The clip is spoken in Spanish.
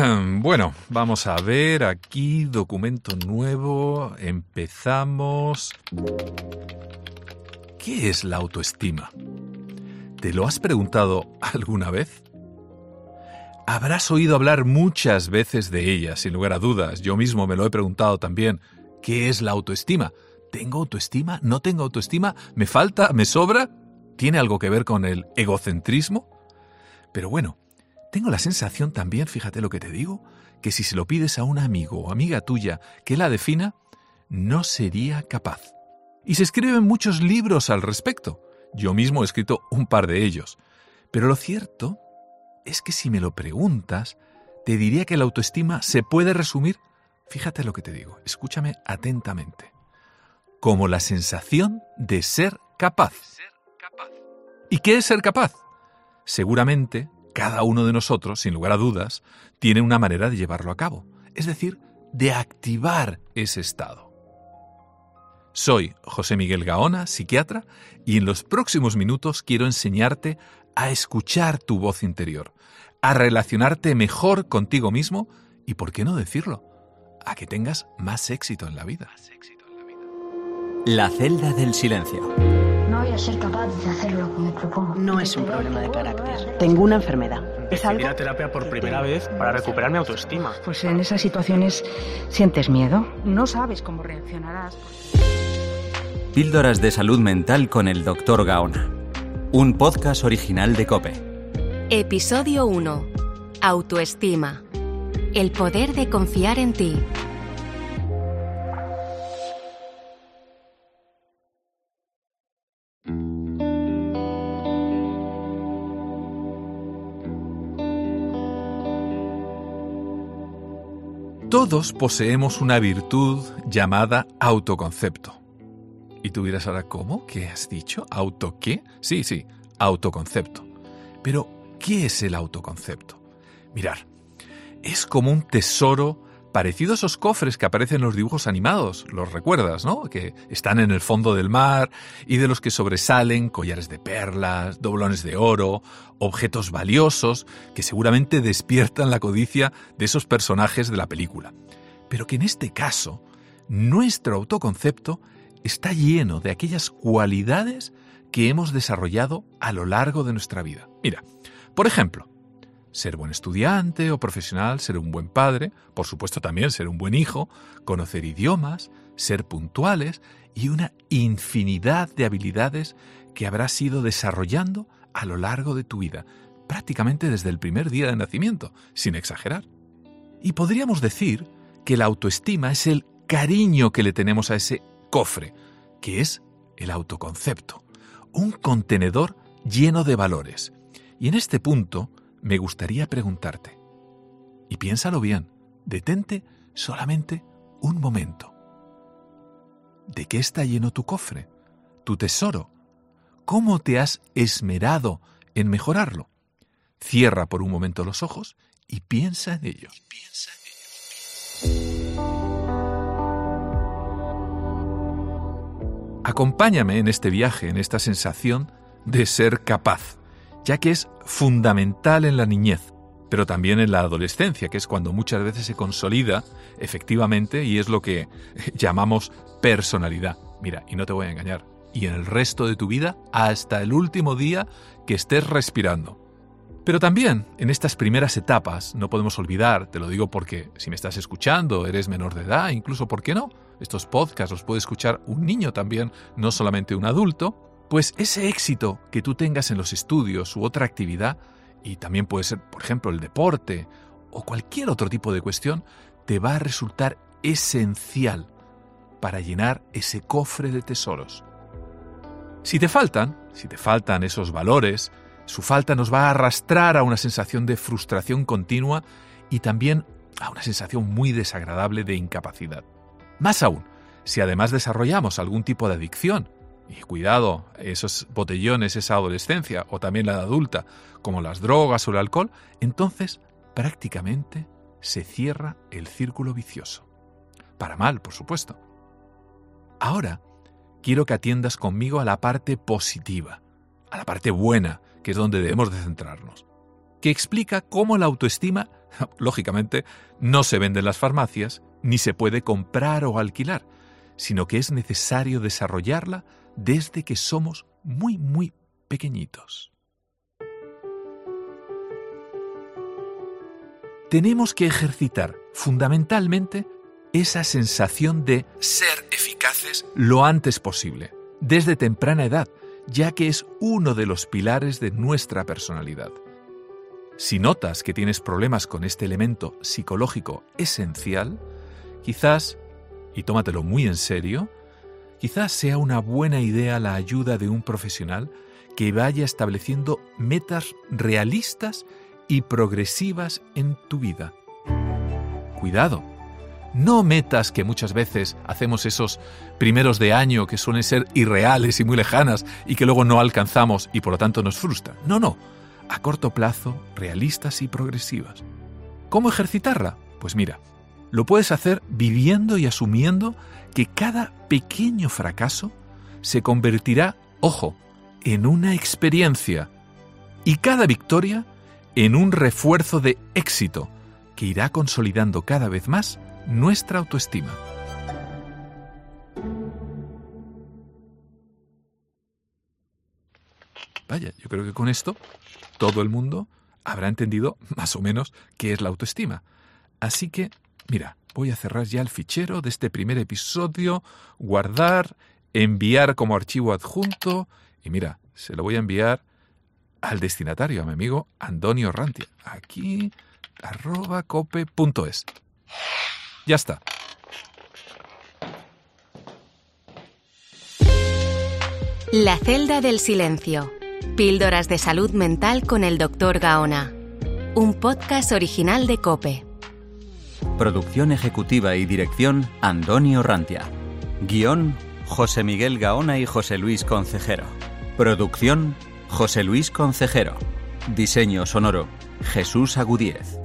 Bueno, vamos a ver aquí, documento nuevo, empezamos. ¿Qué es la autoestima? ¿Te lo has preguntado alguna vez? Habrás oído hablar muchas veces de ella, sin lugar a dudas. Yo mismo me lo he preguntado también. ¿Qué es la autoestima? ¿Tengo autoestima? ¿No tengo autoestima? ¿Me falta? ¿Me sobra? ¿Tiene algo que ver con el egocentrismo? Pero bueno, tengo la sensación también, fíjate lo que te digo, que si se lo pides a un amigo o amiga tuya que la defina, no sería capaz. Y se escriben muchos libros al respecto. Yo mismo he escrito un par de ellos. Pero lo cierto es que si me lo preguntas, te diría que la autoestima se puede resumir, fíjate lo que te digo, escúchame atentamente, como la sensación de ser capaz. ¿Y qué es ser capaz? Seguramente cada uno de nosotros, sin lugar a dudas, tiene una manera de llevarlo a cabo, es decir, de activar ese estado. Soy José Miguel Gaona, psiquiatra, y en los próximos minutos quiero enseñarte a escuchar tu voz interior, a relacionarte mejor contigo mismo y, por qué no decirlo, a que tengas más éxito en la vida. La celda del silencio. No voy a ser capaz de hacer lo que me propongo. No es un problema de carácter. Tengo una enfermedad. ¿Es algo? a terapia por primera vez para recuperar mi autoestima. Pues en esas situaciones sientes miedo. No sabes cómo reaccionarás. Píldoras de salud mental con el Dr. Gaona. Un podcast original de Cope. Episodio 1. Autoestima. El poder de confiar en ti. Todos poseemos una virtud llamada autoconcepto. Y tú dirás ahora, ¿cómo? ¿Qué has dicho? ¿Auto qué? Sí, sí, autoconcepto. Pero, ¿qué es el autoconcepto? Mirar, es como un tesoro parecido a esos cofres que aparecen en los dibujos animados, los recuerdas, ¿no? Que están en el fondo del mar y de los que sobresalen collares de perlas, doblones de oro, objetos valiosos que seguramente despiertan la codicia de esos personajes de la película. Pero que en este caso, nuestro autoconcepto está lleno de aquellas cualidades que hemos desarrollado a lo largo de nuestra vida. Mira, por ejemplo, ser buen estudiante o profesional, ser un buen padre, por supuesto también ser un buen hijo, conocer idiomas, ser puntuales y una infinidad de habilidades que habrás ido desarrollando a lo largo de tu vida, prácticamente desde el primer día de nacimiento, sin exagerar. Y podríamos decir que la autoestima es el cariño que le tenemos a ese cofre, que es el autoconcepto, un contenedor lleno de valores. Y en este punto me gustaría preguntarte, y piénsalo bien, detente solamente un momento. ¿De qué está lleno tu cofre, tu tesoro? ¿Cómo te has esmerado en mejorarlo? Cierra por un momento los ojos y piensa en ello. Acompáñame en este viaje, en esta sensación de ser capaz, ya que es fundamental en la niñez, pero también en la adolescencia, que es cuando muchas veces se consolida efectivamente y es lo que llamamos personalidad. Mira, y no te voy a engañar, y en el resto de tu vida hasta el último día que estés respirando. Pero también en estas primeras etapas no podemos olvidar, te lo digo porque si me estás escuchando, eres menor de edad, incluso, ¿por qué no? Estos podcasts los puede escuchar un niño también, no solamente un adulto, pues ese éxito que tú tengas en los estudios u otra actividad, y también puede ser, por ejemplo, el deporte o cualquier otro tipo de cuestión, te va a resultar esencial para llenar ese cofre de tesoros. Si te faltan, si te faltan esos valores, su falta nos va a arrastrar a una sensación de frustración continua y también a una sensación muy desagradable de incapacidad. Más aún, si además desarrollamos algún tipo de adicción, y cuidado, esos botellones, esa adolescencia o también la adulta, como las drogas o el alcohol, entonces prácticamente se cierra el círculo vicioso. Para mal, por supuesto. Ahora, quiero que atiendas conmigo a la parte positiva, a la parte buena, que es donde debemos de centrarnos, que explica cómo la autoestima lógicamente, no se vende en las farmacias, ni se puede comprar o alquilar, sino que es necesario desarrollarla desde que somos muy, muy pequeñitos. Tenemos que ejercitar fundamentalmente esa sensación de ser eficaces lo antes posible, desde temprana edad, ya que es uno de los pilares de nuestra personalidad. Si notas que tienes problemas con este elemento psicológico esencial, quizás, y tómatelo muy en serio, quizás sea una buena idea la ayuda de un profesional que vaya estableciendo metas realistas y progresivas en tu vida. Cuidado, no metas que muchas veces hacemos esos primeros de año que suelen ser irreales y muy lejanas y que luego no alcanzamos y por lo tanto nos frustran. No, no, a corto plazo, realistas y progresivas. ¿Cómo ejercitarla? Pues mira, lo puedes hacer viviendo y asumiendo que cada pequeño fracaso se convertirá, ojo, en una experiencia y cada victoria en un refuerzo de éxito que irá consolidando cada vez más nuestra autoestima. Vaya, yo creo que con esto todo el mundo habrá entendido más o menos qué es la autoestima. Así que, mira, voy a cerrar ya el fichero de este primer episodio, guardar, enviar como archivo adjunto y mira, se lo voy a enviar al destinatario, a mi amigo Antonio Rantia. Aquí, arroba cope.es. Ya está. La celda del silencio. Píldoras de salud mental con el Dr. Gaona. Un podcast original de Cope. Producción ejecutiva y dirección Antonio Rantia. Guión José Miguel Gaona y José Luis Concejero. Producción José Luis Concejero. Diseño sonoro Jesús Agudíez.